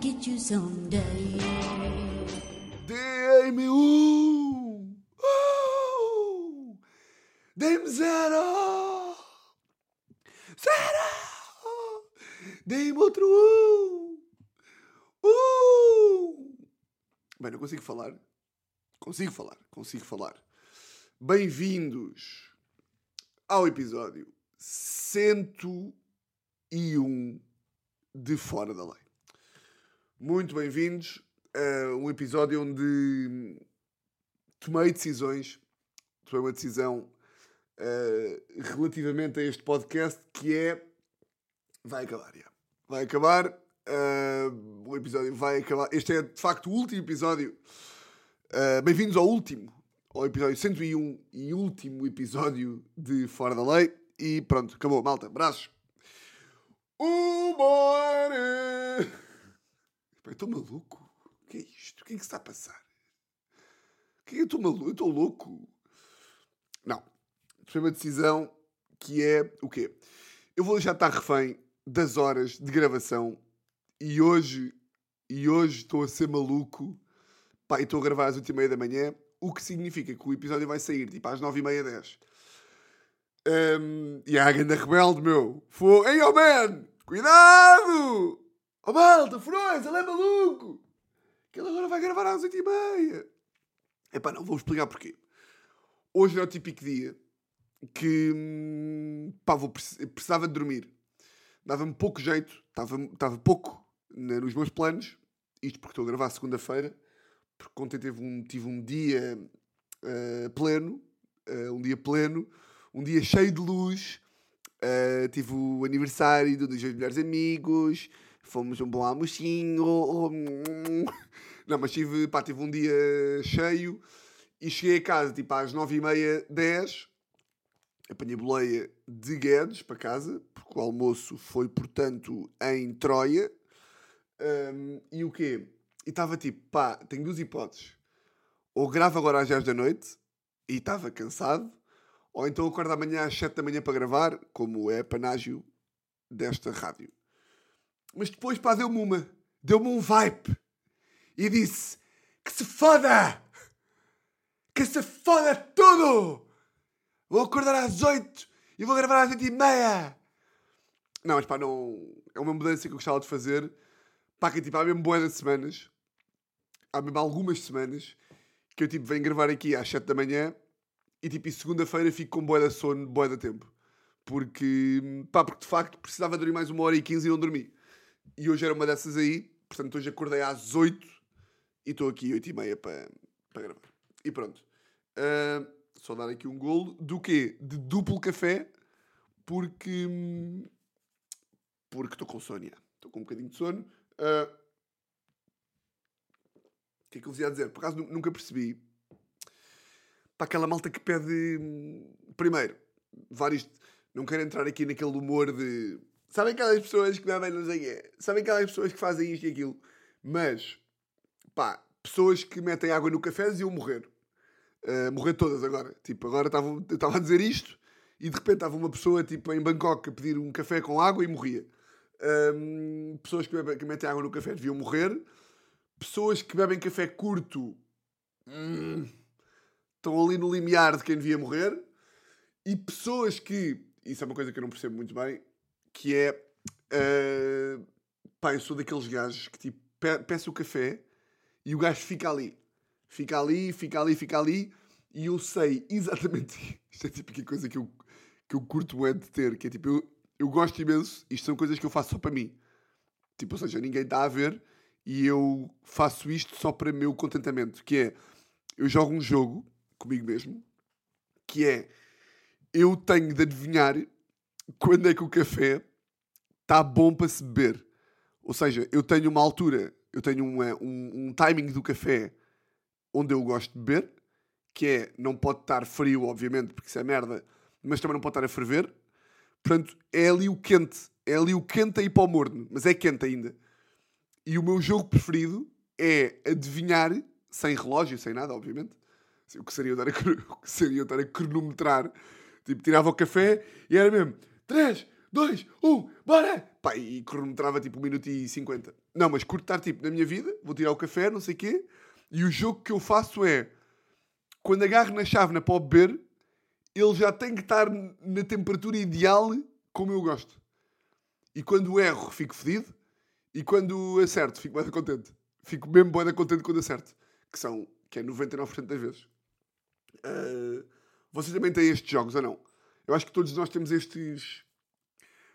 get you someday. Um! Uh! Dei-me zero! Zero! Dei-me outro um! Uh! Bem, não consigo falar. Consigo falar, consigo falar. Bem-vindos ao episódio 101 de Fora da Lei. Muito bem-vindos a um episódio onde tomei decisões, tomei uma decisão uh, relativamente a este podcast que é vai acabar, já. vai acabar, uh, o episódio vai acabar. Este é de facto o último episódio. Uh, Bem-vindos ao último, ao episódio 101 e último episódio de Fora da Lei. E pronto, acabou, malta, braços. Humor! Eu estou maluco. O que é isto? O que é que se está a passar? O que é que eu estou maluco? Eu estou louco. Não. Tomei uma decisão que é o quê? Eu vou já estar refém das horas de gravação e hoje, e hoje estou a ser maluco. Pá, e estou a gravar às 8h30 da manhã, o que significa que o episódio vai sair tipo às 9h30, 10 um, E a Aganda Rebelde, meu. Foi. Ei, oh man! Cuidado! Oh malta, Frois, ele é maluco! Que ele agora vai gravar às 8h30. Epá, não, vou explicar porquê. Hoje é o típico dia que hum, pá, vou, precisava de dormir. Dava-me pouco jeito, estava, pouco nos meus planos. Isto porque estou a gravar segunda-feira, porque ontem teve um, tive um dia uh, pleno, uh, um dia pleno, um dia cheio de luz. Uh, tive o aniversário dos meus melhores amigos, fomos um bom almocinho. Não, mas tive, pá, tive um dia cheio e cheguei a casa tipo às nove e meia, dez. Apanhei boleia de Guedes para casa, porque o almoço foi, portanto, em Troia. Um, e o quê? E estava tipo, pá, tenho duas hipóteses. Ou gravo agora às 10 da noite e estava cansado, ou então acordo amanhã às 7 da manhã para gravar, como é panágio desta rádio. Mas depois, pá, deu-me uma. Deu-me um vibe. E disse: Que se foda! Que se foda tudo! Vou acordar às 8 e vou gravar às 8 e meia! Não, mas pá, não. É uma mudança que eu gostava de fazer. Pá, que tipo, há mesmo boas semanas. Há mesmo algumas semanas que eu tipo venho gravar aqui às 7 da manhã e tipo, e segunda-feira fico com boa de sono, boa de tempo. Porque, pá, porque de facto precisava dormir mais uma hora e 15 e não dormi. E hoje era uma dessas aí, portanto hoje acordei às 8 e estou aqui 8 e meia para, para gravar. E pronto. Uh, só dar aqui um golo. Do quê? De duplo café, porque. Porque estou com sono, Estou com um bocadinho de sono. Uh, o que é que eu vos ia dizer? Por acaso nunca percebi. Para aquela malta que pede. Primeiro, vários. Não quero entrar aqui naquele humor de Sabem aquelas pessoas que bebem não sei? Sabem aquelas pessoas que fazem isto e aquilo? Mas, pá, pessoas que metem água no café iam morrer. Uh, morrer todas agora. Tipo, agora estava a dizer isto e de repente estava uma pessoa tipo, em Bangkok a pedir um café com água e morria. Um, pessoas que, bebem, que metem água no café deviam morrer. Pessoas que bebem café curto hum, estão ali no limiar de quem devia morrer. E pessoas que, isso é uma coisa que eu não percebo muito bem, que é. Uh, pá, eu sou daqueles gajos que tipo, pe peço o café e o gajo fica ali. Fica ali, fica ali, fica ali. E eu sei exatamente. Isto é tipo a coisa que eu, que eu curto é de ter. Que é tipo, eu, eu gosto imenso. Isto são coisas que eu faço só para mim. Tipo, ou seja, ninguém está a ver e eu faço isto só para meu contentamento. Que é, eu jogo um jogo comigo mesmo, que é, eu tenho de adivinhar quando é que o café está bom para se beber. Ou seja, eu tenho uma altura, eu tenho um, um, um timing do café onde eu gosto de beber, que é, não pode estar frio, obviamente, porque isso é merda, mas também não pode estar a ferver. Portanto, é ali o quente. É ali o quente a ir para o morno, mas é quente ainda. E o meu jogo preferido é adivinhar, sem relógio, sem nada, obviamente. O que seria eu estar a, o que seria eu estar a cronometrar. Tipo, tirava o café e era mesmo 3, dois, um, bora! Pá, e cronometrava tipo 1 minuto e 50. Não, mas curto estar tipo na minha vida, vou tirar o café, não sei o quê, e o jogo que eu faço é quando agarro na chávena para o beber, ele já tem que estar na temperatura ideal como eu gosto. E quando erro, fico fedido. E quando acerto, fico bem contente. Fico mesmo bem contente quando acerto. Que são, que é 99% das vezes. Uh, vocês também têm estes jogos ou não? Eu acho que todos nós temos estes...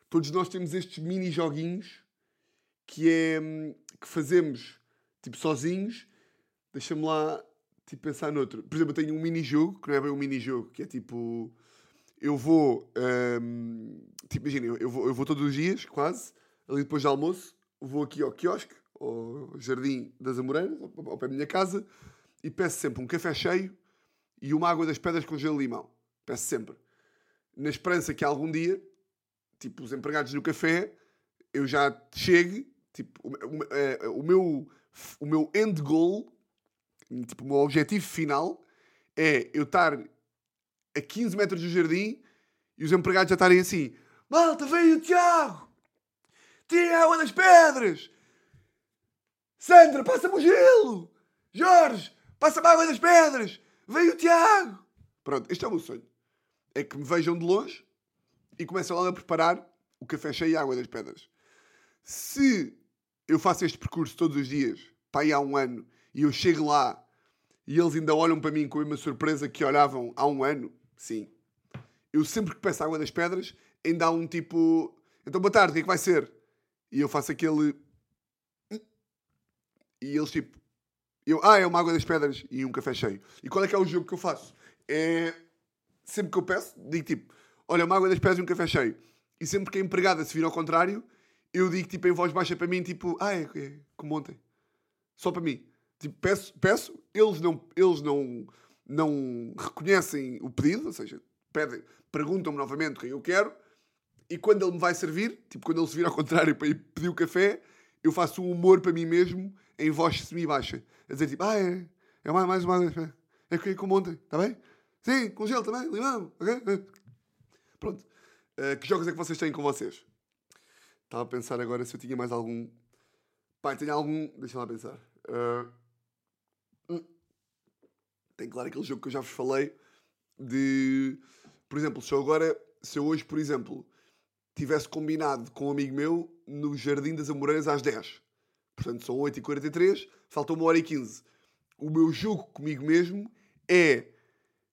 Todos nós temos estes mini joguinhos que é... Que fazemos, tipo, sozinhos. Deixa-me lá, tipo, pensar noutro. Por exemplo, eu tenho um mini-jogo, que não é bem um mini-jogo, que é tipo eu vou, um, tipo, imagina, eu vou, eu vou todos os dias, quase, ali depois do almoço, vou aqui ao quiosque, ao Jardim das Amoreiras, ao, pé da minha casa, e peço sempre um café cheio e uma água das pedras com gelo de limão. Peço sempre. Na esperança que algum dia, tipo, os empregados do café, eu já chegue, tipo, o, o, eh, o meu, o meu end goal, tipo, o meu objetivo final é eu estar a 15 metros do jardim e os empregados já estarem assim: Malta, veio o Tiago! Tira a água das pedras! Sandra, passa-me o gelo! Jorge, passa-me a água das pedras! Veio o Tiago! Pronto, este é o meu sonho. É que me vejam de longe e comecem logo a preparar o café cheio e a água das pedras. Se eu faço este percurso todos os dias, para aí há um ano, e eu chego lá e eles ainda olham para mim com uma surpresa que olhavam há um ano, sim. Eu sempre que peço água das pedras, ainda há um tipo. Então, boa tarde, o que é que vai ser? E eu faço aquele. E eles tipo. Eu, ah, é uma água das pedras e um café cheio. E qual é que é o jogo que eu faço? É. Sempre que eu peço, digo tipo: olha, uma água das pedras e um café cheio. E sempre que a empregada se vir ao contrário, eu digo tipo em voz baixa para mim, tipo, ah, é, é como ontem. Só para mim. Tipo, peço, peço, eles não, eles não, não reconhecem o pedido, ou seja, pedem, perguntam-me novamente o que eu quero, e quando ele me vai servir, tipo, quando ele se vir ao contrário para ir pedir o café, eu faço um humor para mim mesmo em voz semi-baixa. A dizer tipo, ah, é, é mais, mais uma é que como ontem, está bem? Sim, com gelo também, limão, ok? Pronto. Uh, que jogos é que vocês têm com vocês? Estava a pensar agora se eu tinha mais algum. Pai, tenho algum. Deixa lá pensar. Uh... Tem claro aquele jogo que eu já vos falei de, por exemplo, se eu agora, se eu hoje, por exemplo, tivesse combinado com um amigo meu no Jardim das Amoreiras às 10. Portanto, são 8h43, falta uma hora e 15. O meu jogo comigo mesmo é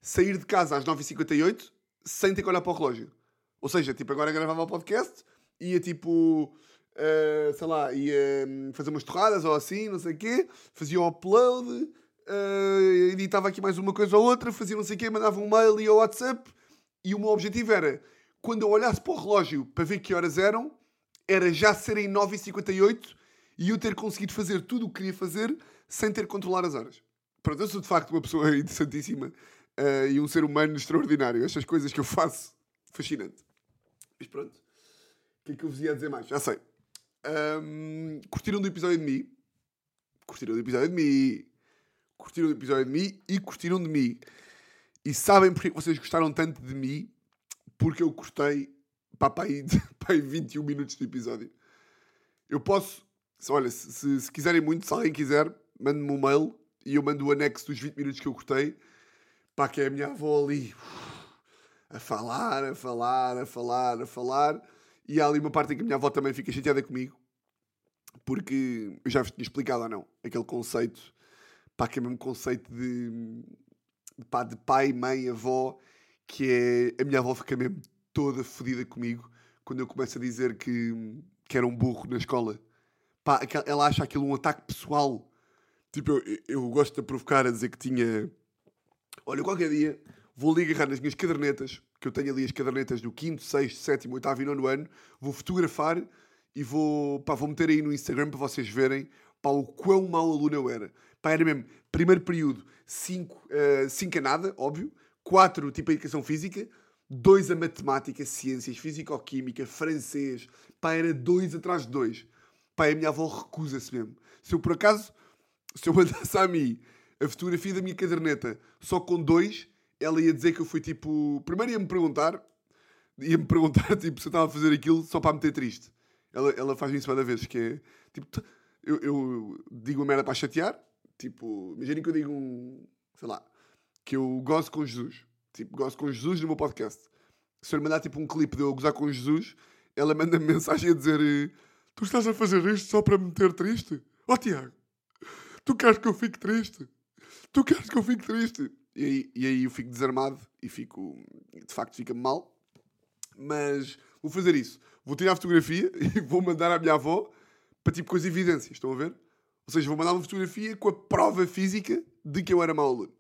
sair de casa às 9h58 sem ter que olhar para o relógio. Ou seja, tipo, agora gravava o podcast, ia tipo, uh, sei lá, ia hum, fazer umas torradas ou assim, não sei o quê, fazia o upload, uh, editava aqui mais uma coisa ou outra, fazia não sei o quê, mandava um mail e o WhatsApp. E o meu objetivo era, quando eu olhasse para o relógio para ver que horas eram, era já serem 9h58 e eu ter conseguido fazer tudo o que queria fazer sem ter que controlar as horas. Pronto, eu sou de facto uma pessoa interessantíssima uh, e um ser humano extraordinário. Estas coisas que eu faço, fascinante. Mas pronto, o que é que eu vos ia dizer mais? Já sei. Um, curtiram do episódio de mim? Curtiram do episódio de mim? curtiram o episódio de mim e curtiram de mim. E sabem porque vocês gostaram tanto de mim? Porque eu gostei pá, pá, aí, pá, aí 21 minutos do episódio. Eu posso, olha, se, se, se quiserem muito, se alguém quiser, mande-me um mail e eu mando o anexo dos 20 minutos que eu gostei. Pá, que é a minha avó ali a falar, a falar, a falar, a falar. E há ali uma parte em que a minha avó também fica chateada comigo. Porque eu já vos tinha explicado ou não aquele conceito pá, que é mesmo conceito de, pá, de pai, mãe, avó, que é a minha avó fica mesmo toda fodida comigo quando eu começo a dizer que, que era um burro na escola. Pá, ela acha aquilo um ataque pessoal. Tipo, eu, eu gosto de provocar a dizer que tinha. Olha, qualquer dia vou ali agarrar nas minhas cadernetas, que eu tenho ali as cadernetas do 5, 6, 7, 8 e 9 ano, vou fotografar e vou, pá, vou meter aí no Instagram para vocês verem pá, o quão mau aluno eu era. Pá, era mesmo, primeiro período, 5 uh, a nada, óbvio, 4 tipo a educação física, 2 a matemática, ciências, físico-química, francês, pá, era 2 atrás de 2. Pá, a minha avó recusa-se mesmo. Se eu por acaso, se eu mandasse a mim a fotografia da minha caderneta só com 2, ela ia dizer que eu fui tipo. Primeiro ia-me perguntar ia-me perguntar tipo, se eu estava a fazer aquilo só para me meter triste. Ela, ela faz isso várias vezes, que é tipo, eu, eu digo uma merda para chatear, tipo, imaginem que eu digo um, sei lá, que eu gozo com Jesus, tipo, gozo com Jesus no meu podcast. Se eu lhe mandar tipo um clipe de eu gozar com Jesus, ela manda-me mensagem a dizer: Tu estás a fazer isto só para me meter triste? Oh Tiago, tu queres que eu fique triste? Tu queres que eu fique triste? E aí, e aí eu fico desarmado e fico, de facto, fica mal. Mas vou fazer isso. Vou tirar a fotografia e vou mandar à minha avó para tipo com as evidências. Estão a ver? Ou seja, vou mandar uma fotografia com a prova física de que eu era mau aluno.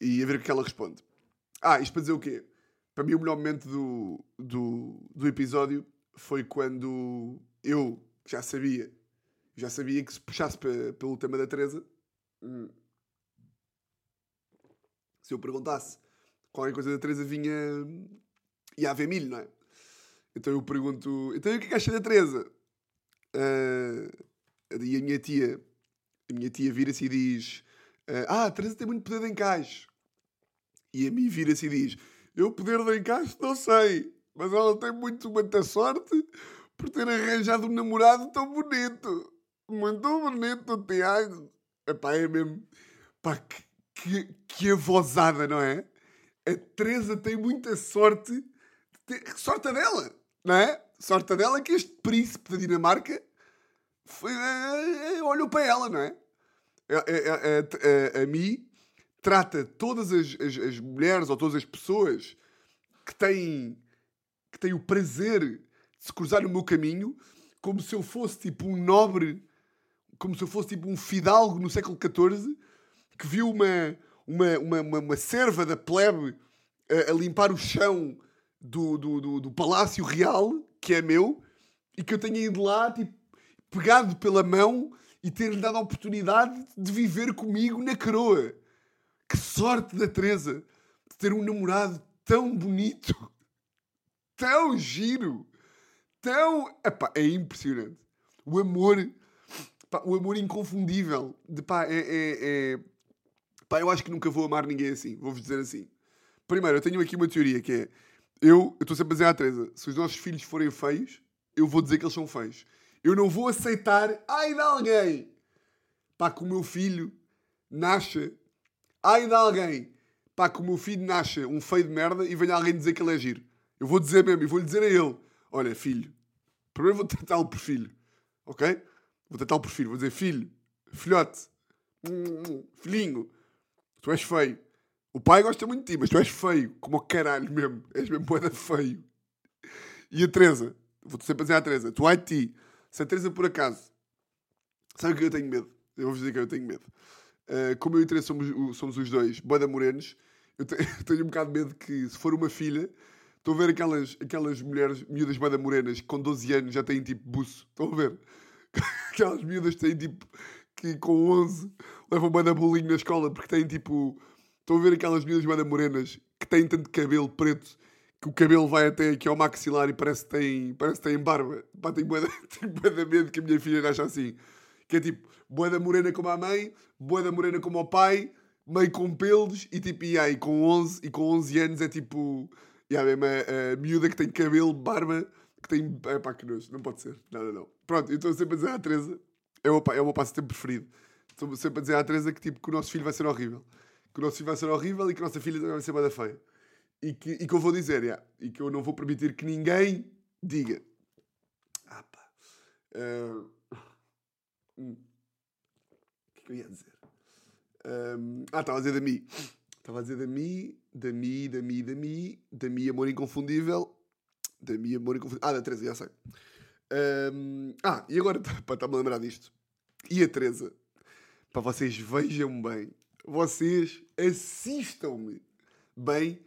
E a ver o que ela responde. Ah, isto para dizer o quê? Para mim, o melhor momento do, do, do episódio foi quando eu já sabia, já sabia que se puxasse pe- pelo tema da Teresa, hum, se eu perguntasse qualquer coisa da Teresa, vinha. ia haver milho, não é? Então eu pergunto: então e o que é que acha da Teresa? Ah, e a minha tia, a minha tia vira-se e diz: Ah, a Teresa tem muito poder de encaixe. E a mim vira-se e diz: Eu poder de encaixe não sei, mas ela tem muito muita sorte por ter arranjado um namorado tão bonito. Muito bonito, Tiago. Epá, é mesmo. Pá, que, que, que avozada, não é? A Teresa tem muita sorte. de ter- Sorte dela, não é? Sorte dela que este príncipe da Dinamarca foi, eh, eh, olhou para ela, não é? A, a, a, a, a mim trata todas as, as, as mulheres ou todas as pessoas que têm, que têm o prazer de se cruzar no meu caminho como se eu fosse tipo um nobre, como se eu fosse tipo um fidalgo no século XIV que viu uma, uma, uma, uma, uma serva da plebe a, a limpar o chão do, do, do, do palácio real, que é meu, e que eu tenha ido lá, tipo, pegado pela mão e ter-lhe dado a oportunidade de viver comigo na coroa. Que sorte da Teresa de ter um namorado tão bonito, tão giro, tão. Epá, é impressionante. O amor, o amor inconfundível. De, é, é, é- Pá, eu acho que nunca vou amar ninguém assim. Vou-vos dizer assim. Primeiro, eu tenho aqui uma teoria que é: eu estou sempre a dizer à Teresa, se os nossos filhos forem feios, eu vou dizer que eles são feios. Eu não vou aceitar, ai de alguém, pá, que o meu filho nasça, ai de alguém, pá, que o meu filho nasça um feio de merda e venha alguém dizer que ele é giro. Eu vou dizer mesmo, e vou-lhe dizer a ele: olha, filho, primeiro vou tratá-lo por filho, ok? Vou tratá-lo por filho, vou dizer: filho, filhote, hum, filhinho, tu és feio. O pai gosta muito de ti, mas tu és feio, como o caralho mesmo. És mesmo boeda feio. E a Teresa, vou-te sempre dizer à Teresa, tu ai ti. Se a Teresa por acaso, sabe o que eu tenho medo? Eu vou-vos dizer que eu tenho medo. Uh, como eu e a Teresa somos, somos os dois boeda morenos, eu, te- eu tenho um bocado de medo que, se for uma filha, estou a ver aquelas, aquelas mulheres miúdas boeda morenas que com 12 anos já têm tipo buço. Estão a ver? aquelas miúdas que têm tipo, que com 11 levam boeda bolinho na escola porque têm tipo Estão a ver aquelas miúdas banda morenas que têm tanto cabelo preto que o cabelo vai até aqui ao maxilar e parece que têm, parece que têm barba. Pá, tenho de- tenho de medo que a minha filha nasça assim. Que é tipo, boeda morena como a mãe, boeda morena como o pai, meio com pelos e tipo, e aí com 11, e com 11 anos é tipo, e a mesma a, miúda que tem cabelo, barba, que tem, é pá, que nojo, não pode ser. Não, não, não. Pronto, eu estou sempre a dizer à Teresa, é o, é o meu passatempo preferido. Estou sempre a dizer à Teresa que tipo, que o nosso filho vai ser horrível que o nosso filho vai ser horrível e que a nossa filha também vai ser bada feia. E que, e que eu vou dizer, yeah, e que eu não vou permitir que ninguém diga. Ah, pá. Hum. O que é que eu ia dizer? Ahm, ah, estava a dizer da Mi. Estava a dizer da Mi, da Mi, da Mi, da Mi, da Mi, amor inconfundível. Da Mi, amor inconfundível. Ah, da Teresa, já sei. Ahm, ah, e agora, pá, está-me a lembrar disto. E a Teresa? Para vocês vejam bem vocês assistam-me bem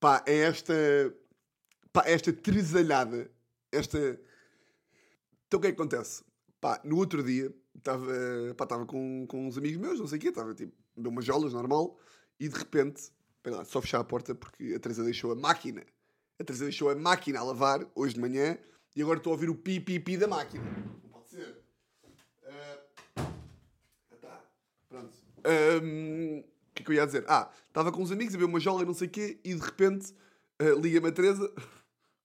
pá, a esta, pá, a esta tresalhada, esta... Então o que é que acontece? Pá, no outro dia estava estava com, com uns amigos meus, não sei o quê, estava tipo, deu umas jolas, normal, e de repente, lá, só fechar a porta porque a Teresa deixou a máquina, a Teresa deixou a máquina a lavar hoje de manhã e agora estou a ouvir o pi pi pi da máquina. Não pode ser. Ah, tá. Ahm, O que é que eu ia dizer? Ah, estava com uns amigos a ver uma jola, não sei o quê, e de repente Uh, Liga-me a Teresa.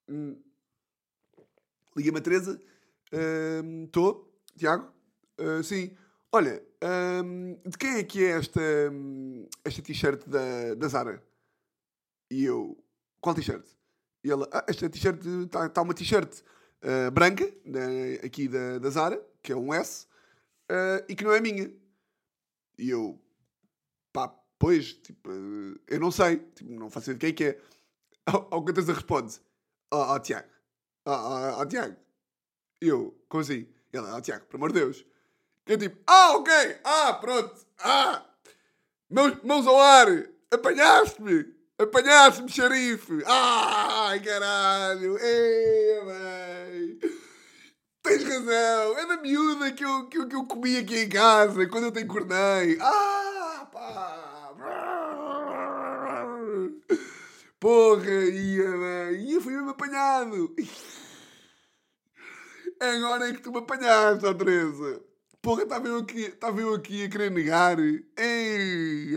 Hum. Liga-me a Teresa. Estou, Tiago? Uh, sim. Olha, um, de quem é que é esta, esta t-shirt da, da Zara? E eu, qual t-shirt? E ela, ah, esta t-shirt, está tá uma t-shirt uh, branca, aqui da, da Zara, que é um S, uh, e que não é minha. E eu, pá, pois, tipo, uh, eu não sei, tipo, não faço ideia de quem é que é. Ao, ao que a responde, ó oh, oh, Tiago, ó oh, oh, oh, Tiago. E eu, como assim? E ela, ó oh, Tiago, pelo amor de Deus que é tipo, ah, ok, ah, pronto, ah, mãos, mãos ao ar, apanhaste-me, apanhaste-me, xerife, ai, caralho, ei, mãe, é da miúda que eu, que, eu, que eu comi aqui em casa quando eu te encornei, ah, pá, porra, ia, mãe, ia, fui mesmo apanhado. Agora é que tu me apanhaste, ó Teresa. Porra, estava eu, aqui, eu aqui a querer negar. Ei,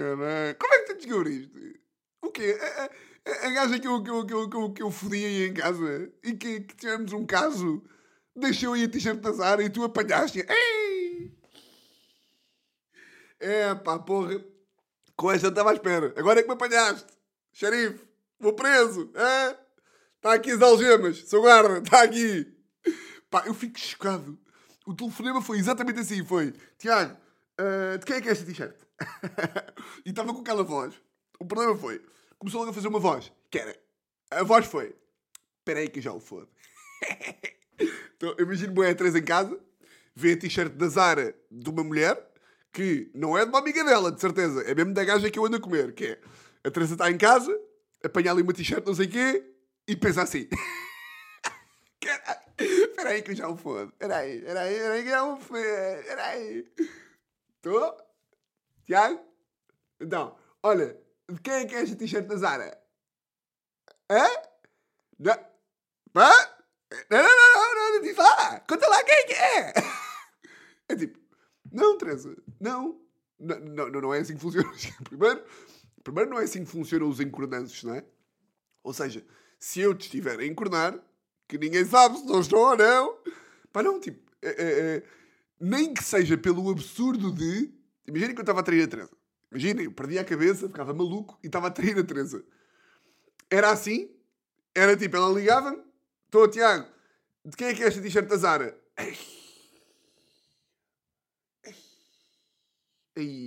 como é que tu descobriste? O quê? A, a, a gaja que eu, que, eu, que, eu, que, eu, que eu fodi aí em casa e que, que tivemos um caso deixou aí a t-shirt da Zara e tu apanhaste. Ei! É pá, porra. Com esta estava à espera. Agora é que me apanhaste. Xerife, vou preso. Está aqui as algemas. Sou guarda, está aqui. Pá, eu fico chocado o telefonema foi exatamente assim: foi Tiago, uh, de quem é que é esta t-shirt? e estava com aquela voz. O problema foi, começou logo a fazer uma voz, que era, a voz foi, espera aí que já o fodo. então, imagino bem a Teresa em casa, vê a t-shirt da Zara de uma mulher, que não é de uma amiga dela, de certeza, é mesmo da gaja que eu ando a comer, que é, a Teresa está em casa, apanha ali uma t-shirt não sei o quê, e pensa assim... Espera aí que eu já o fodo. Espera aí, espera aí, espera aí que eu já o fodo. Espera aí. Estou? Tiago? Então, olha, de quem é que é esta t-shirt da Zara? Hã? Não. Hã? Não, não, não, não, não, diz lá. Conta lá quem é é. Tipo, não, Teresa, não. Não, não, não é assim que funciona. Primeiro, primeiro não é assim que funcionam os encornanços, não é? Ou seja, se eu te estiver a encornar, que ninguém sabe se não estou ou não. Pá, não, tipo, é, é, é, nem que seja pelo absurdo de. Imaginem que eu estava a trair a Teresa. Imaginem, eu perdia a cabeça, ficava maluco e estava a trair a Teresa. Era assim, era tipo, ela ligava-me, estou, Tiago, de quem é que é esta t-shirt da Zara?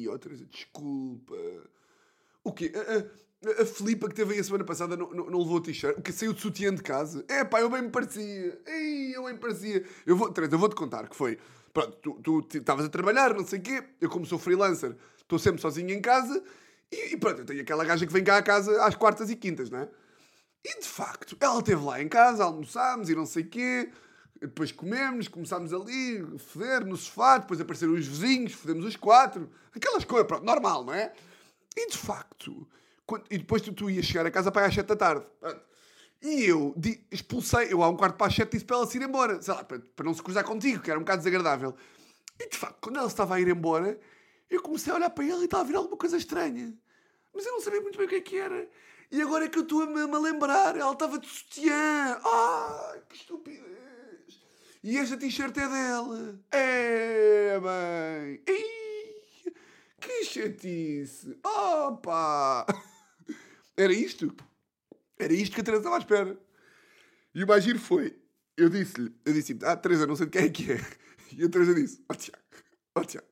Oh Teresa, desculpa. O quê? A Filipa que teve aí a semana passada não, não, não levou o t-shirt. O que saiu de sutiã de casa. É pá, eu bem me parecia. Ei, eu bem me parecia. Eu vou, Teresa, eu vou-te contar que foi. Pronto, tu estavas a trabalhar, não sei o quê. Eu, como sou freelancer, estou sempre sozinho em casa. E, e, pronto, eu tenho aquela gaja que vem cá a casa às quartas e quintas, não é? E de facto, ela esteve lá em casa, almoçámos e não sei quê. Depois comemos, começámos ali a foder no sofá. Depois apareceram os vizinhos, fodemos os quatro. Aquelas coisas, pronto, normal, não é? E de facto e depois tu, tu ias chegar a casa para às 7 da tarde. E eu di, expulsei, eu há um quarto para as 7 disse para ela se ir embora, sei lá, para, para não se cruzar contigo, que era um bocado desagradável. E de facto, quando ela estava a ir embora, eu comecei a olhar para ela e estava a vir alguma coisa estranha. Mas eu não sabia muito bem o que é que era. E agora é que eu estou a me, lembrar, ela estava de sutiã. Ai, que estupidez. E esta t-shirt é dela. É, bem. Ei, que chatice. Opa! Era isto. Era isto que a Teresa estava à espera. E o mais giro foi, eu disse-lhe, eu disse ah, Teresa, não sei de quem é que é. E a Teresa disse, ó oh, Tiago, ó oh, Tiago,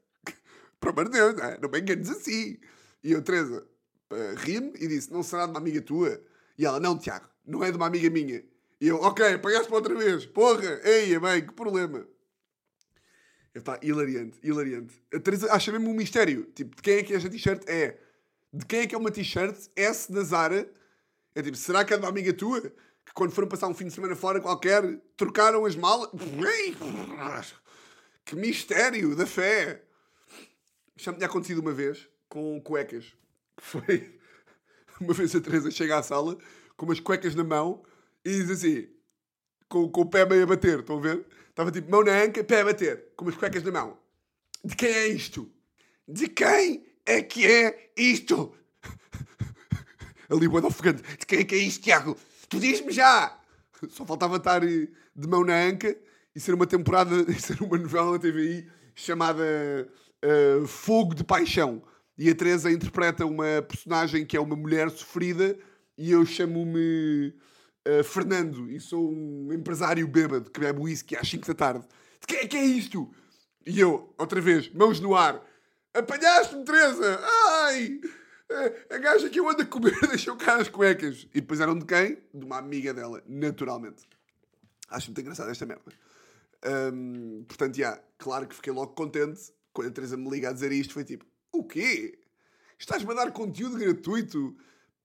por amor de Deus, não, é? não me enganes assim. E eu, Teresa, uh, ri-me e disse, não será de uma amiga tua? E ela, não, Tiago, não é de uma amiga minha. E eu, ok, pagaste para outra vez. Porra, ei, mãe, que problema. Epá, hilariante, hilariante. A Teresa acha mesmo um mistério. Tipo, de quem é que esta t-shirt é? de quem é que é uma t-shirt S da Zara? É tipo, será que é de uma amiga tua? Que quando foram passar um fim de semana fora qualquer, trocaram as malas? Que mistério da fé! Já me tinha acontecido uma vez com cuecas. Foi. Uma vez a Teresa chega à sala com umas cuecas na mão e diz assim, com, com o pé meio a bater, estão a ver? Estava tipo mão na anca, pé a bater, com umas cuecas na mão. De quem é isto? De quem é que é isto? ali boa ofegante. De quem é que é isto, Tiago? Tu diz-me já! Só faltava estar eh, de mão na anca e ser uma temporada, e ser uma novela na TVI chamada uh, Fogo de Paixão. E a Teresa interpreta uma personagem que é uma mulher sofrida e eu chamo-me uh, Fernando e sou um empresário bêbado que bebe whisky às 5 da tarde. De quem é que é isto? E eu, outra vez, mãos no ar. Apanhaste-me, Teresa! Ai! A gaja que eu ando a comer deixou cá as cuecas. E depois eram de quem? De uma amiga dela, naturalmente. Acho muito engraçado esta merda. Um, portanto, já, claro que fiquei logo contente quando a Teresa me liga a dizer isto. Foi tipo, o quê? Estás-me a dar conteúdo gratuito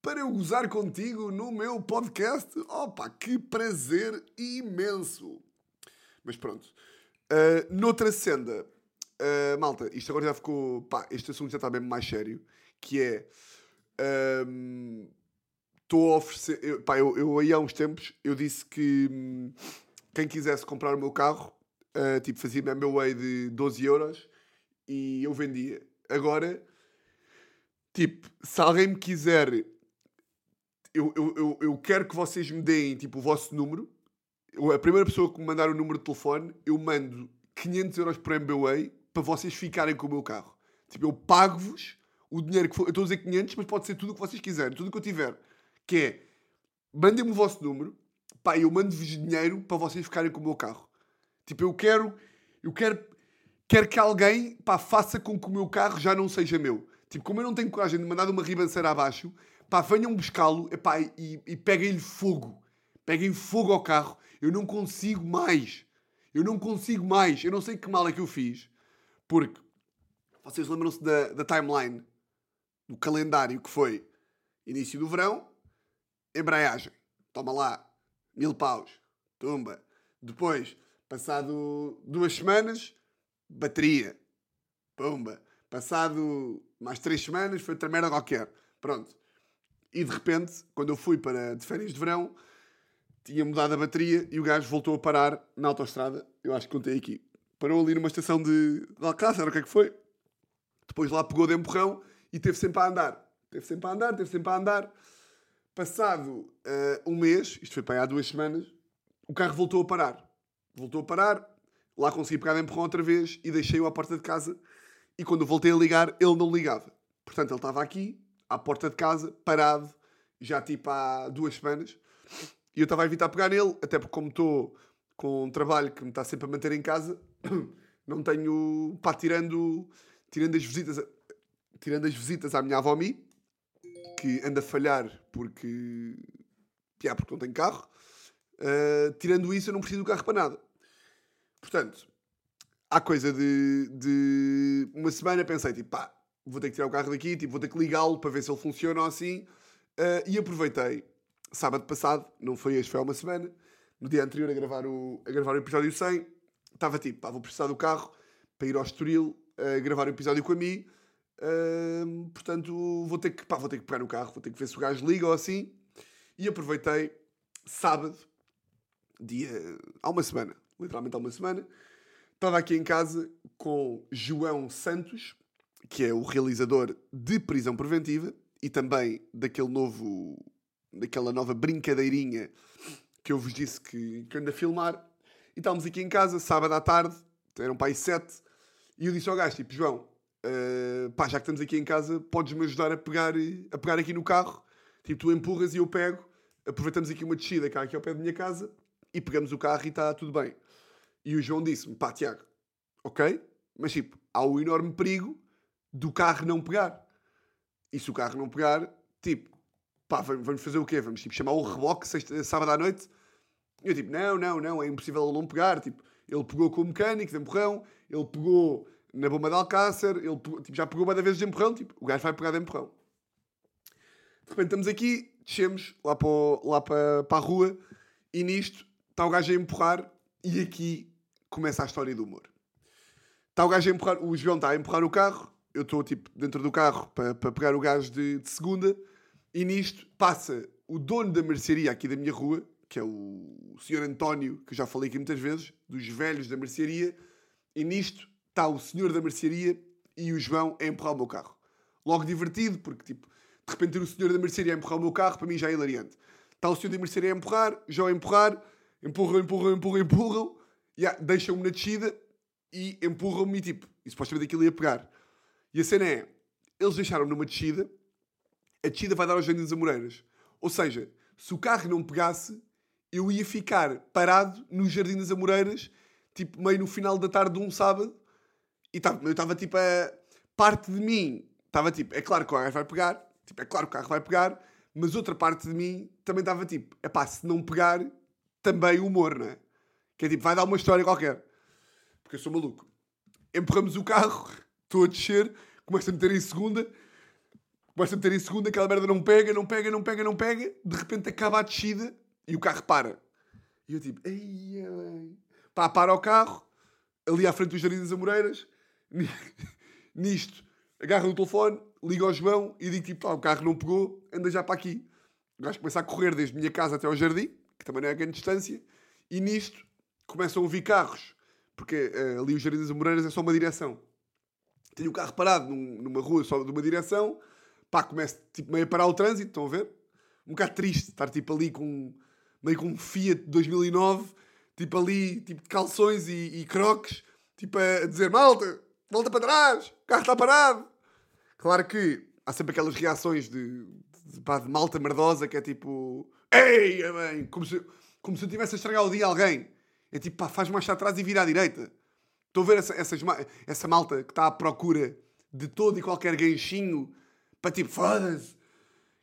para eu gozar contigo no meu podcast? Opa, que prazer imenso! Mas pronto. Uh, noutra senda, uh, malta, isto agora já ficou. Pá, este assunto já está bem mais sério. Que é. Estou um, a oferecer. Eu, pá, eu, eu aí há uns tempos eu disse que um, quem quisesse comprar o meu carro, uh, tipo, fazia-me a meu way de 12 euros e eu vendia. Agora, tipo, se alguém me quiser. Eu, eu, eu, eu quero que vocês me deem tipo, o vosso número a primeira pessoa que me mandar o número de telefone, eu mando 500 euros por MBWay para vocês ficarem com o meu carro. Tipo, eu pago-vos o dinheiro que for. Eu estou a dizer 500, mas pode ser tudo o que vocês quiserem, tudo o que eu tiver. Que é, mandem-me o vosso número, pá, eu mando-vos dinheiro para vocês ficarem com o meu carro. Tipo, eu quero, eu quero, quero que alguém, pá, faça com que o meu carro já não seja meu. Tipo, como eu não tenho coragem de mandar uma ribanceira abaixo, pá, venham buscá-lo, e, e peguem-lhe fogo. Peguem fogo ao carro eu não consigo mais. Eu não consigo mais. Eu não sei que mal é que eu fiz. Porque vocês lembram-se da, da timeline, do calendário que foi início do verão, embreagem. Toma lá, mil paus, tumba. Depois, passado duas semanas, bateria, pumba. Passado mais três semanas, foi outra merda qualquer. Pronto. E de repente, quando eu fui para de férias de verão, tinha mudado a bateria e o gajo voltou a parar na autostrada. Eu acho que contei aqui. Parou ali numa estação de, de Alcácer, o que é que foi? Depois lá pegou de empurrão e teve sempre a andar. Teve sempre a andar, teve sempre a andar. Passado uh, um mês, isto foi para aí há duas semanas, o carro voltou a parar. Voltou a parar, lá consegui pegar de empurrão outra vez e deixei-o à porta de casa. E quando voltei a ligar, ele não ligava. Portanto, ele estava aqui, à porta de casa, parado, já tipo há duas semanas. E eu estava a evitar pegar nele, até porque como estou com um trabalho que me está sempre a manter em casa, não tenho, pá, tirando, tirando as visitas, tirando as visitas à minha avó Mi, que anda a falhar porque, piá, porque não tem carro, uh, tirando isso eu não preciso do carro para nada. Portanto, há coisa de, de uma semana pensei, tipo, pá, vou ter que tirar o carro daqui, tipo, vou ter que ligá-lo para ver se ele funciona ou assim, uh, e aproveitei. Sábado passado, não foi este, foi há uma semana, no dia anterior a gravar o, a gravar o episódio 100, estava tipo, pá, vou precisar do carro para ir ao Estoril a gravar o episódio com a mim, uh, portanto vou ter, que, pá, vou ter que pegar no carro, vou ter que ver se o gajo liga ou assim, e aproveitei sábado, dia, há uma semana, literalmente há uma semana, estava aqui em casa com João Santos, que é o realizador de Prisão Preventiva e também daquele novo daquela nova brincadeirinha que eu vos disse que, que ando a filmar. E estávamos aqui em casa, sábado à tarde, eram para aí sete, e eu disse ao gajo, tipo, João, uh, pá, já que estamos aqui em casa, podes-me ajudar a pegar, a pegar aqui no carro? Tipo, tu empurras e eu pego, aproveitamos aqui uma descida cá aqui ao pé da minha casa, e pegamos o carro e está tudo bem. E o João disse-me, pá, Tiago, ok, mas tipo, há o enorme perigo do carro não pegar. E se o carro não pegar, tipo, pá, vamos fazer o quê? Vamos tipo, chamar o reboque sexta, sábado à noite? E eu tipo, não, não, não, é impossível ele não pegar. Tipo, ele pegou com o mecânico de empurrão, ele pegou na bomba de Alcácer, ele pegou, tipo, já pegou várias vezes de empurrão, tipo, o gajo vai pegar de empurrão. De repente estamos aqui, descemos lá para, lá para, para a rua e nisto está o gajo a empurrar e aqui começa a história do humor. Está o gajo a empurrar, o João está a empurrar o carro, eu estou tipo dentro do carro para, pegar o gajo de, de segunda e nisto passa o dono da mercearia aqui da minha rua, que é o senhor António, que eu já falei aqui muitas vezes, dos velhos da mercearia, e nisto está o senhor da mercearia e o João a empurrar o meu carro. Logo divertido, porque tipo, de repente o senhor da mercearia a empurrar o meu carro, para mim já é hilariante. Está o senhor da mercearia a empurrar, já a empurrar, empurram, empurram, empurram, empurram, yeah, deixam-me na descida e empurram-me e tipo, e supostamente aquilo ia pegar. E a cena é, eles deixaram-me numa descida, a descida vai dar aos Jardins Amoreiras. Ou seja, se o carro não pegasse, eu ia ficar parado no Jardim das Amoreiras, tipo, meio no final da tarde de um sábado, e tava, eu estava tipo a parte de mim, estava tipo, é claro que o carro vai pegar, tipo, é claro que o carro vai pegar, mas outra parte de mim também estava tipo, é pá, se não pegar, também humor, não é? Que é tipo, vai dar uma história qualquer. Porque eu sou maluco. Empurramos o carro, estou a descer, começo a meter em segunda, começo a meter em segunda, aquela merda não pega, não pega, não pega, não pega, de repente acaba a descida e o carro para. E eu tipo, ei, pá, para o carro, ali à frente dos Jardins das Amoreiras, nisto, agarra o telefone, liga ao João e digo tipo, pá, o carro não pegou, anda já para aqui. O gajo começa a correr desde a minha casa até ao jardim, que também não é grande distância, e nisto começam a ouvir carros, porque uh, ali os Jardins das Amoreiras é só uma direção. Tenho o carro parado num, numa rua só de uma direção, pá, começa tipo, meio a parar o trânsito, estão a ver? Um bocado triste estar tipo ali com meio com um Fiat de 2009, tipo ali, tipo de calções e, e croques, tipo a dizer, malta, volta para trás, o carro está parado. Claro que há sempre aquelas reações de, de, pá, de malta merdosa que é tipo, ei, como se, como se eu tivesse a estragar o dia a alguém. É tipo, pá, faz marcha atrás e vira à direita. Estou a ver essa, essa malta que está à procura de todo e qualquer ganchinho para tipo, foda-se.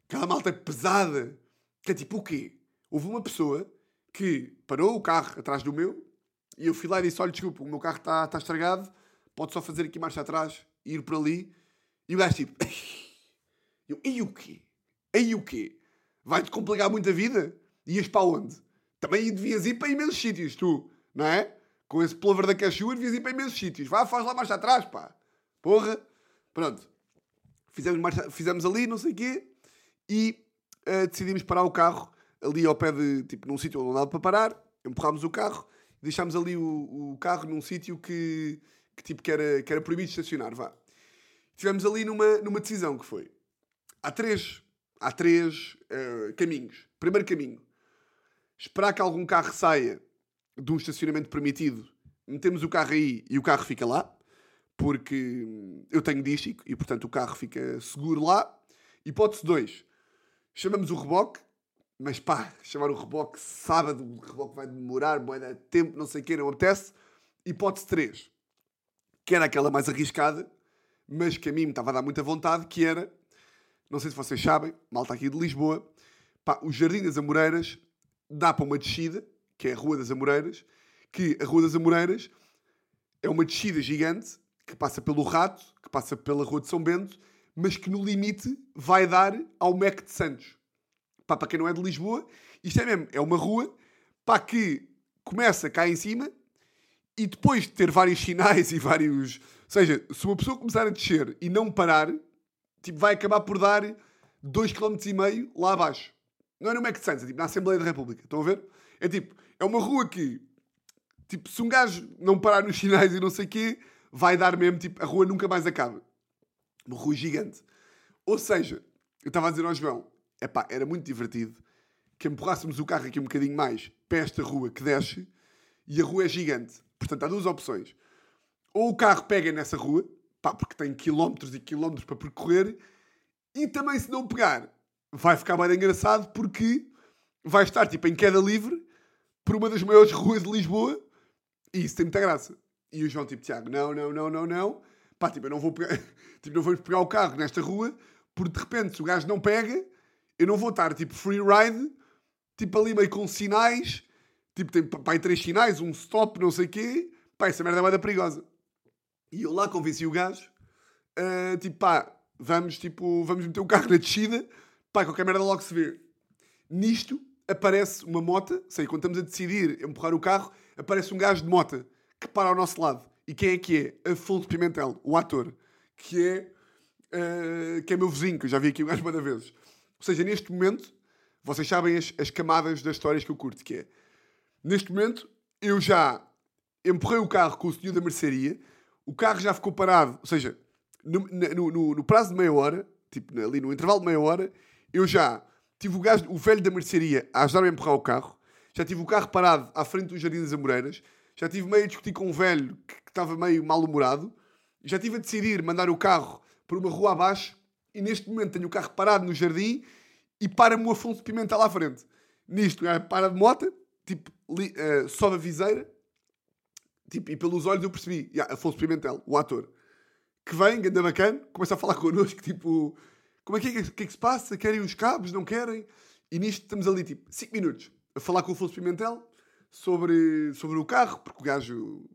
Aquela malta pesada. Que é tipo, o quê? Houve uma pessoa que parou o carro atrás do meu e eu fui lá e disse: Olha, desculpa, o meu carro está tá estragado, pode só fazer aqui marcha atrás e ir por ali. E o gajo tipo: eu, E o quê? E o quê? Vai-te complicar muito a vida? Ias para onde? Também devias ir para imensos sítios, tu, não é? Com esse plover da cachua devias ir para imensos sítios. Vá, faz lá marcha atrás, pá. Porra. Pronto. Fizemos, marcha, fizemos ali, não sei o quê, e uh, decidimos parar o carro ali ao pé de, tipo, num sítio onde não dava para parar, empurrámos o carro, deixámos ali o, o carro num sítio que, que, tipo, que era, que era proibido estacionar, vá. Estivemos ali numa, numa decisão que foi, há três, há três uh, caminhos. Primeiro caminho, esperar que algum carro saia de um estacionamento permitido, metemos o carro aí e o carro fica lá, porque eu tenho dístico e, portanto, o carro fica seguro lá. Hipótese 2, chamamos o reboque, mas pá, chamar o reboque sábado, o reboque vai demorar, boa tempo, não sei o quê, não apetece. Hipótese 3, que era aquela mais arriscada, mas que a mim me estava a dar muita vontade, que era, não sei se vocês sabem, malta aqui de Lisboa, pá, o Jardim das Amoreiras dá para uma descida, que é a Rua das Amoreiras, que a Rua das Amoreiras é uma descida gigante, que passa pelo Rato, que passa pela Rua de São Bento, mas que no limite vai dar ao MEC de Santos pá, para quem não é de Lisboa, isto é mesmo, é uma rua pá, que começa cá em cima e depois de ter vários sinais e vários. Ou seja, se uma pessoa começar a descer e não parar, tipo, vai acabar por dar 2,5 km lá abaixo. Não é no Santos, é tipo na Assembleia da República. Estão a ver? É tipo, é uma rua que, tipo, se um gajo não parar nos sinais e não sei o quê, vai dar mesmo, tipo, a rua nunca mais acaba. Uma rua gigante. Ou seja, eu estava a dizer ao João, epá, era muito divertido que empurrássemos o carro aqui um bocadinho mais para esta rua que desce e a rua é gigante. Portanto, há duas opções. Ou o carro pega nessa rua, pá, porque tem quilómetros e quilómetros para percorrer, e também se não pegar, vai ficar bem engraçado porque vai estar tipo em queda livre por uma das maiores ruas de Lisboa e isso tem muita graça. E o João tipo, Tiago, não, não, não, não, não. Pá, tipo, eu não vou pegar, tipo, não vamos pegar o carro nesta rua porque de repente se o gajo não pega, eu não vou estar tipo free ride, tipo ali meio com sinais, tipo tem pai três sinais, um stop, não sei o quê, pá, essa merda é mais perigosa. E eu lá convenci o gajo, uh, tipo pá, vamos, tipo, vamos meter o carro na descida, pá, qualquer merda logo se vê. Nisto aparece uma moto, sei, quando estamos a decidir empurrar o carro, aparece um gajo de moto que para ao nosso lado. E quem é que é? Afonso Pimentel, o ator, que é, uh, que é meu vizinho, que eu já vi aqui o gajo muitas vezes. Ou seja, neste momento, vocês sabem as, as camadas das histórias que eu curto, que é... Neste momento, eu já empurrei o carro com o senhor da mercearia, o carro já ficou parado, ou seja, no, no, no, no prazo de meia hora, tipo ali no intervalo de meia hora, eu já tive o gajo, o velho da mercearia a ajudar-me a empurrar o carro, já tive o carro parado à frente do Jardim das Amoreiras, já tive meio a discutir com um velho que, estava meio mal-humorado, já tive a decidir mandar o carro por uma rua abaixo e neste momento tenho o carro parado no jardim e para-me o Afonso Pimentel à frente. Nisto, para de moto, tipo, li, uh, sobe a viseira, tipo, e pelos olhos eu percebi, yeah, Afonso Pimentel, o ator, que vem, ganda bacana, começa a falar connosco, tipo, como é que é, que, é que se passa? Querem os cabos? Não querem? E nisto estamos ali, tipo, 5 minutos a falar com o Afonso Pimentel sobre, sobre o carro, porque o gajo,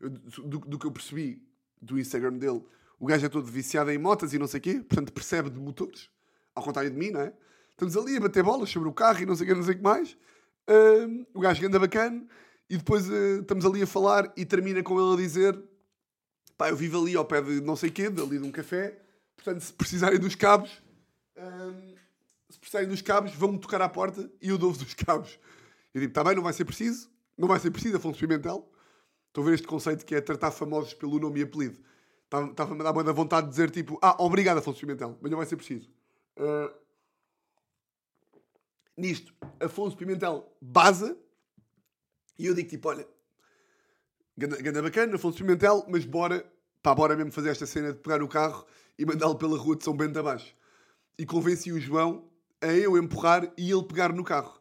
do, do que eu percebi do Instagram dele, o gajo é todo viciado em motas e não sei o quê, portanto percebe de motores, ao contrário de mim, não é? Estamos ali a bater bolas sobre o carro e não sei o que, não sei o que mais. Uh, o gajo anda bacana e depois uh, estamos ali a falar e termina com ele a dizer pá, eu vivo ali ao pé de não sei o quê, ali de um café, portanto se precisarem dos cabos, uh, se precisarem dos cabos, vão-me tocar à porta e eu dou-vos os cabos. Eu digo, está bem, não vai ser preciso, não vai ser preciso, Afonso Pimentel. Estou a ver este conceito que é tratar famosos pelo nome e apelido. Estava-me a dar boa vontade de dizer tipo, ah, obrigado Afonso Pimentel, mas não vai ser preciso. Uh, nisto, Afonso Pimentel baza e eu digo tipo, olha, ganda bacana, Afonso Pimentel, mas bora, pá, bora mesmo fazer esta cena de pegar o carro e mandá-lo pela rua de São Bento abaixo. E convenci o João a eu empurrar e ele pegar no carro.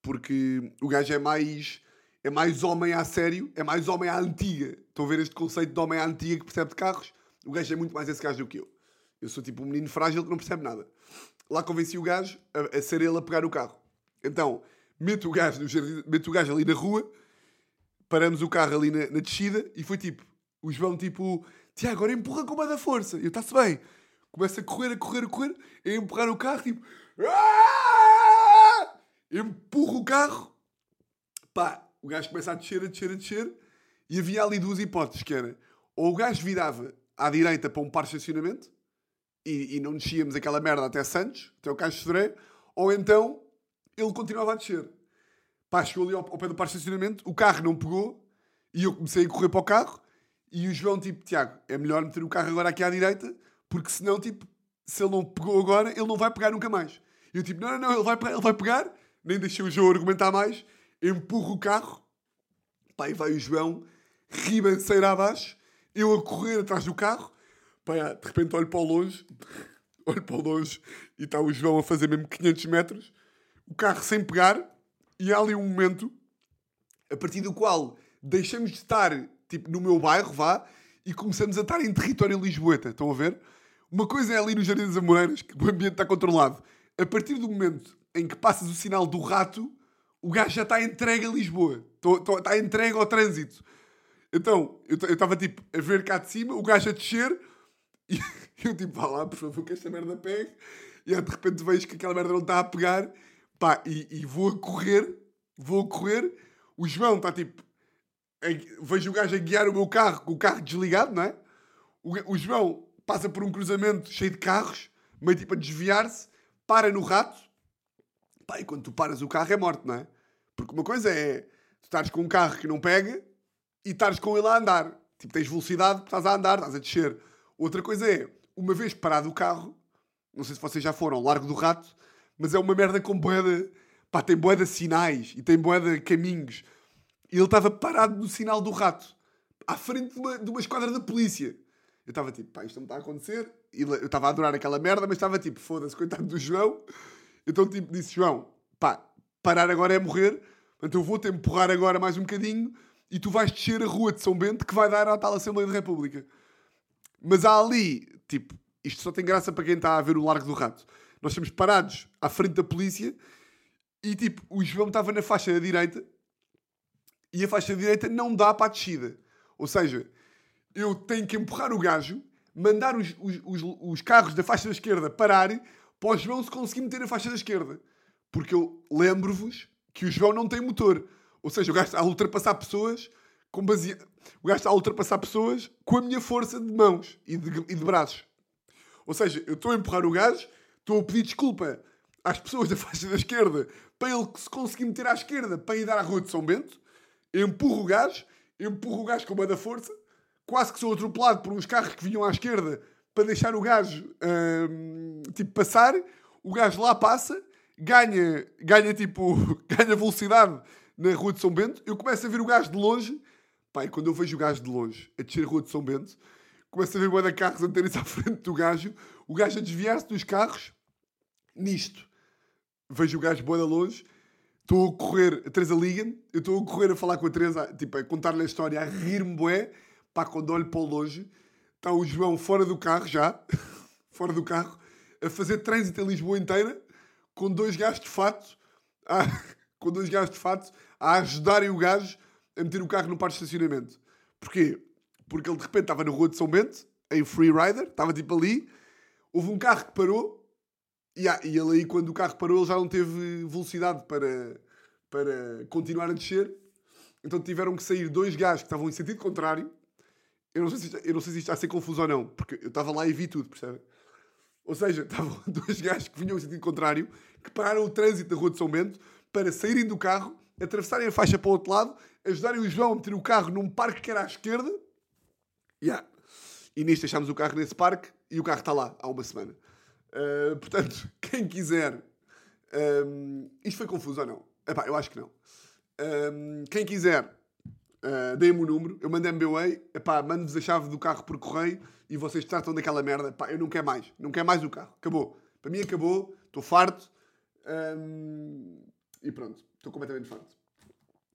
Porque o gajo é mais é mais homem a sério, é mais homem à antiga. Estão a ver este conceito de homem à antiga que percebe de carros? O gajo é muito mais esse gajo do que eu. Eu sou tipo um menino frágil que não percebe nada. Lá convenci o gajo a, a ser ele a pegar o carro. Então, meto o gajo, no meto o gajo ali na rua, paramos o carro ali na, na descida e foi tipo, o João tipo, Tiago, agora empurra com uma da força. E eu, está-se bem. Começa a correr, a correr, a correr, a empurrar o carro, tipo, Aaah! empurro o carro, pá, o gajo começa a descer, a descer, a descer, e havia ali duas hipóteses, que era, ou o gajo virava à direita para um par de estacionamento, e, e não descíamos aquela merda até Santos, até o Caixo de ou então ele continuava a descer. Pá, chegou ali ao, ao pé do par de estacionamento, o carro não pegou, e eu comecei a correr para o carro, e o João, tipo, Tiago, é melhor meter o carro agora aqui à direita, porque senão, tipo, se ele não pegou agora, ele não vai pegar nunca mais. E eu, tipo, não, não, não, ele vai, ele vai pegar, nem deixei o João argumentar mais, empurro o carro, pá, e vai o João, ribanceira abaixo, eu a correr atrás do carro, pá, de repente olho para o longe, olho para o longe, e está o João a fazer mesmo 500 metros, o carro sem pegar, e há ali um momento, a partir do qual deixamos de estar, tipo, no meu bairro, vá, e começamos a estar em território lisboeta, estão a ver? Uma coisa é ali no Jardim das Amoreiras, que o ambiente está controlado. A partir do momento em que passas o sinal do rato, o gajo já está entregue a Lisboa. Está entregue ao trânsito. Então, eu estava tipo a ver cá de cima, o gajo a descer, e eu tipo, vá lá, por favor, que esta merda pegue. E aí, de repente vejo que aquela merda não está a pegar, pá, e, e vou a correr, vou a correr. O João está tipo, vejo o gajo a guiar o meu carro com o carro desligado, não é? O, o João passa por um cruzamento cheio de carros, meio tipo a desviar-se, para no rato, pá, e quando tu paras o carro é morte, não é? Porque uma coisa é tu estares com um carro que não pega e estares com ele a andar. Tipo, tens velocidade estás a andar, estás a descer. Outra coisa é, uma vez parado o carro, não sei se vocês já foram Largo do Rato, mas é uma merda com boeda. Pá, tem boeda sinais e tem boeda caminhos. E ele estava parado no sinal do rato, à frente de uma, de uma esquadra da polícia. Eu estava tipo, pá, isto não está a acontecer. E eu estava a adorar aquela merda, mas estava tipo, foda-se, coitado do João. Então, tipo, disse, João, pá, parar agora é morrer, portanto eu vou-te empurrar agora mais um bocadinho e tu vais descer a rua de São Bento que vai dar à tal Assembleia da República. Mas há ali, tipo, isto só tem graça para quem está a ver o Largo do Rato. Nós estamos parados à frente da polícia e, tipo, o João estava na faixa da direita e a faixa direita não dá para a descida. Ou seja, eu tenho que empurrar o gajo, mandar os, os, os, os carros da faixa da esquerda parar para o João se conseguir meter na faixa da esquerda. Porque eu lembro-vos que o João não tem motor. Ou seja, o gajo está a ultrapassar pessoas com base... O gajo está a ultrapassar pessoas com a minha força de mãos e de, e de braços. Ou seja, eu estou a empurrar o gajo, estou a pedir desculpa às pessoas da faixa da esquerda para ele se conseguir meter à esquerda para ir dar à rua de São Bento. Empurro o gajo, empurro o gajo com da força, quase que sou atropelado por uns carros que vinham à esquerda para deixar o gajo hum, tipo passar, o gajo lá passa, ganha, ganha tipo, ganha velocidade na rua de São Bento, eu começo a ver o gajo de longe, e quando eu vejo o gajo de longe a descer a rua de São Bento, começo a ver de carros a meterem-se à frente do gajo, o gajo a desviar-se dos carros, nisto, vejo o gajo boa longe, estou a correr, a Teresa liga-me, eu estou a correr a falar com a Teresa, tipo, a contar-lhe a história, a rir-me bué, pá, quando olho para o longe, está o João fora do carro já, fora do carro, a fazer trânsito em Lisboa inteira, com dois gajos de fato, a, com dois gajos de fato, a ajudarem o gajo a meter o carro no parque de estacionamento. Porquê? Porque ele de repente estava na rua de São Bento, em Freerider, estava tipo ali, houve um carro que parou, e, ah, e ele aí, quando o carro parou, ele já não teve velocidade para, para continuar a descer. Então tiveram que sair dois gajos que estavam em sentido contrário. Eu não sei se isto, eu não sei se está a ser confuso ou não, porque eu estava lá e vi tudo, percebe? Ou seja, estavam dois gajos que vinham em sentido contrário, que pararam o trânsito da Rua de São Bento para saírem do carro, atravessarem a faixa para o outro lado, ajudarem o João a meter o carro num parque que era à esquerda. Yeah. E nisto deixámos o carro nesse parque e o carro está lá há uma semana. Uh, portanto, quem quiser. Um, isto foi confuso ou não? Epá, eu acho que não. Um, quem quiser, uh, deem-me o número. Eu mando MBWay. Epá, mando-vos a chave do carro por correio e vocês tratam daquela merda. Epá, eu não quero mais. Não quero mais o carro. Acabou. Para mim acabou. Estou farto. Um, e pronto. Estou completamente farto.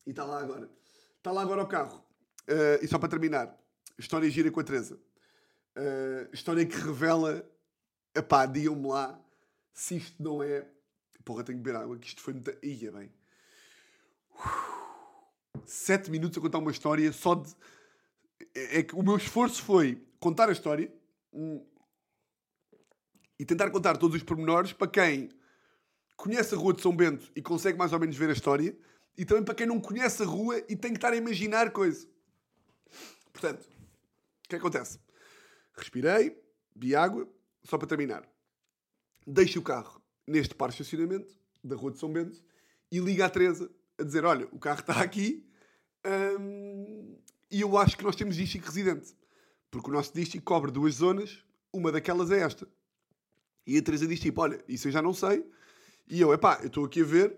E está lá agora. Está lá agora o carro. Uh, e só para terminar. História gira com a Teresa. Uh, história que revela Epá, digam-me lá se isto não é. Porra, tenho que beber água, que isto foi muita. Ia bem. Sete minutos a contar uma história só de. É, é que o meu esforço foi contar a história hum, e tentar contar todos os pormenores para quem conhece a rua de São Bento e consegue mais ou menos ver a história e também para quem não conhece a rua e tem que estar a imaginar coisa. Portanto, o que acontece? Respirei, vi água, só para terminar, deixa o carro neste par de estacionamento da Rua de São Bento e liga à Teresa a dizer: Olha, o carro está aqui hum, e eu acho que nós temos dístico residente. Porque o nosso dístico cobre duas zonas, uma daquelas é esta. E a Teresa diz tipo: Olha, isso eu já não sei. E eu, epá, eu estou aqui a ver,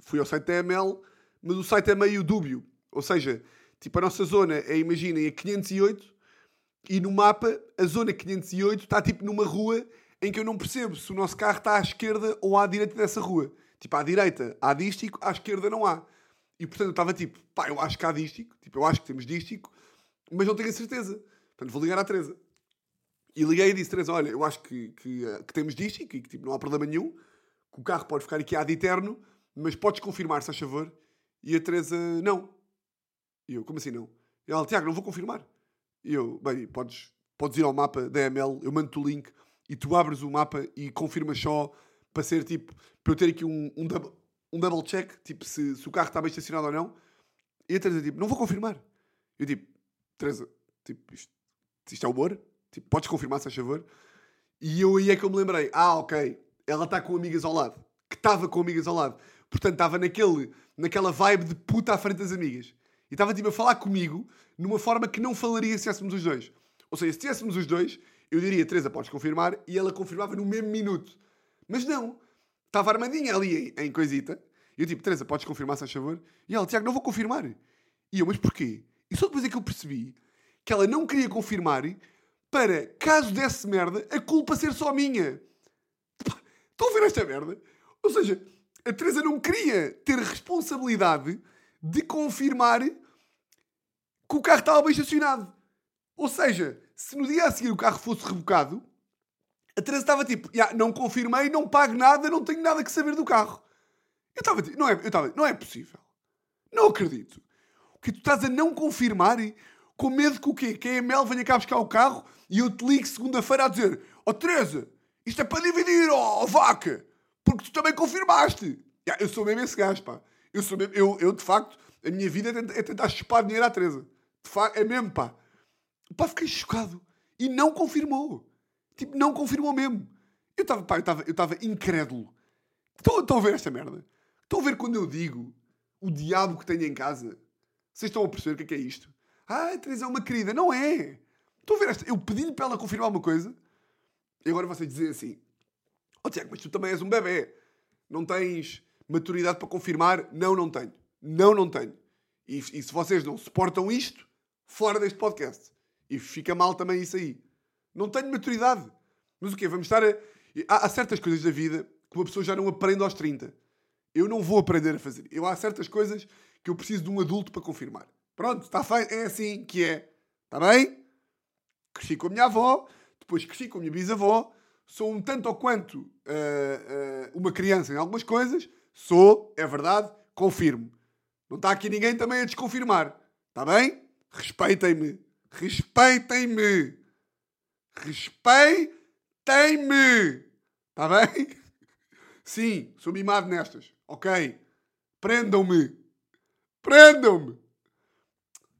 fui ao site da ML, mas o site é meio dúbio. Ou seja, tipo, a nossa zona é, imaginem, a 508 e no mapa, a zona 508 está tipo numa rua em que eu não percebo se o nosso carro está à esquerda ou à direita dessa rua. Tipo, à direita há dístico, à esquerda não há. E portanto eu estava tipo, pá, eu acho que há dístico, tipo, eu acho que temos dístico, mas não tenho a certeza. Portanto, vou ligar à Teresa. E liguei e disse, Teresa, olha, eu acho que, que, que temos dístico e que tipo, não há problema nenhum, que o carro pode ficar aqui ad eterno, mas podes confirmar, se a favor. E a Teresa, não. E eu, como assim não? E ela, Tiago, não vou confirmar. E eu, bem, podes, podes ir ao mapa da ML, eu mando-te o link e tu abres o mapa e confirmas só para ser tipo, para eu ter aqui um, um, double, um double check, tipo, se, se o carro está bem estacionado ou não. E a Teresa, tipo, não vou confirmar. Eu, tipo, Teresa, tipo, isto, isto é humor? Tipo, podes confirmar, se faz favor? E eu aí é que eu me lembrei, ah, ok, ela está com amigas ao lado. Que estava com amigas ao lado. Portanto, estava naquele, naquela vibe de puta à frente das amigas. E estava tipo a falar comigo numa forma que não falaria se estivéssemos os dois. Ou seja, se estivéssemos os dois, eu diria, Teresa, podes confirmar, e ela confirmava no mesmo minuto. Mas não. Estava armadinha ali em, em coisita. E eu tipo, Teresa, podes confirmar, se faz favor? E ela, Tiago, não vou confirmar. E eu, mas porquê? E só depois é que eu percebi que ela não queria confirmar para, caso desse merda, a culpa ser só minha. Estão a ver esta merda? Ou seja, a Teresa não queria ter responsabilidade de confirmar que o carro estava bem estacionado. Ou seja, se no dia a seguir o carro fosse rebocado, a Teresa estava tipo, yeah, não confirmei, não pago nada, não tenho nada que saber do carro. Eu estava tipo, não é, eu estava, não é possível. Não acredito. O que tu estás a não confirmar com medo que o quê? Que a EML venha cá buscar o carro e eu te ligue segunda-feira a dizer oh, Teresa, isto é para dividir, oh, vaca, porque tu também confirmaste. Yeah, eu sou mesmo esse gajo, pá. Eu, sou mesmo, eu, eu, de facto, a minha vida é tentar, é tentar chupar dinheiro à Teresa. De facto, é mesmo, pá. Pá, fiquei chocado. E não confirmou. Tipo, não confirmou mesmo. Eu estava, pá, eu estava eu estava incrédulo. Estão, estão a ver esta merda? Estão a ver quando eu digo o diabo que tenho em casa? Vocês estão a perceber o que é, que é isto? Ah, a Teresa é uma querida. Não é. Estão a ver esta? Eu pedi-lhe para ela confirmar uma coisa. E agora vocês dizem assim: Ó oh, Tiago, mas tu também és um bebê. Não tens maturidade para confirmar? Não, não tenho. Não, não tenho. E, e se vocês não suportam isto, fora deste podcast. E fica mal também isso aí. Não tenho maturidade. Mas o quê? Vamos estar a... Há, há certas coisas da vida que uma pessoa já não aprende aos 30. Eu não vou aprender a fazer. Eu há certas coisas que eu preciso de um adulto para confirmar. Pronto, está feito. É assim que é. Está bem? Cresci com a minha avó, depois cresci com a minha bisavó. Sou um tanto ou quanto uh, uh, uma criança em algumas coisas. Sou, é verdade, confirmo. Não está aqui ninguém também a desconfirmar. Está bem? Respeitem-me. Respeitem-me. Respeitem-me. Está bem? Sim, sou mimado nestas. Ok. Prendam-me. Prendam-me.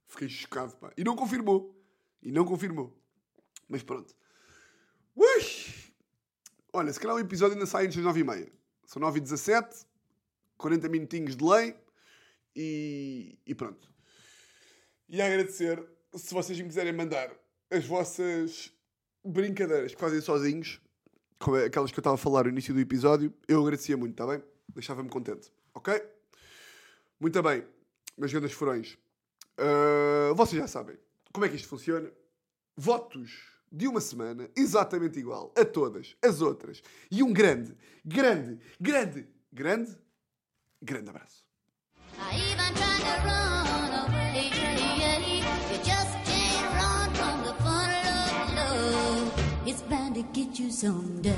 Fiquei chocado, pá. E não confirmou. E não confirmou. Mas pronto. Ui! Olha, se calhar o episódio ainda sai antes das 9h30. São 9h17, 40 minutinhos de lei e, e pronto. E agradecer se vocês me quiserem mandar as vossas brincadeiras que fazem sozinhos, como é aquelas que eu estava a falar no início do episódio, eu agradecia muito, está bem? Deixava-me contente, ok? Muito bem, meus grandes furões. Uh, vocês já sabem como é que isto funciona. Votos de uma semana exatamente igual a todas as outras. E um grande, grande, grande, grande, grande abraço. It's bound to get you someday.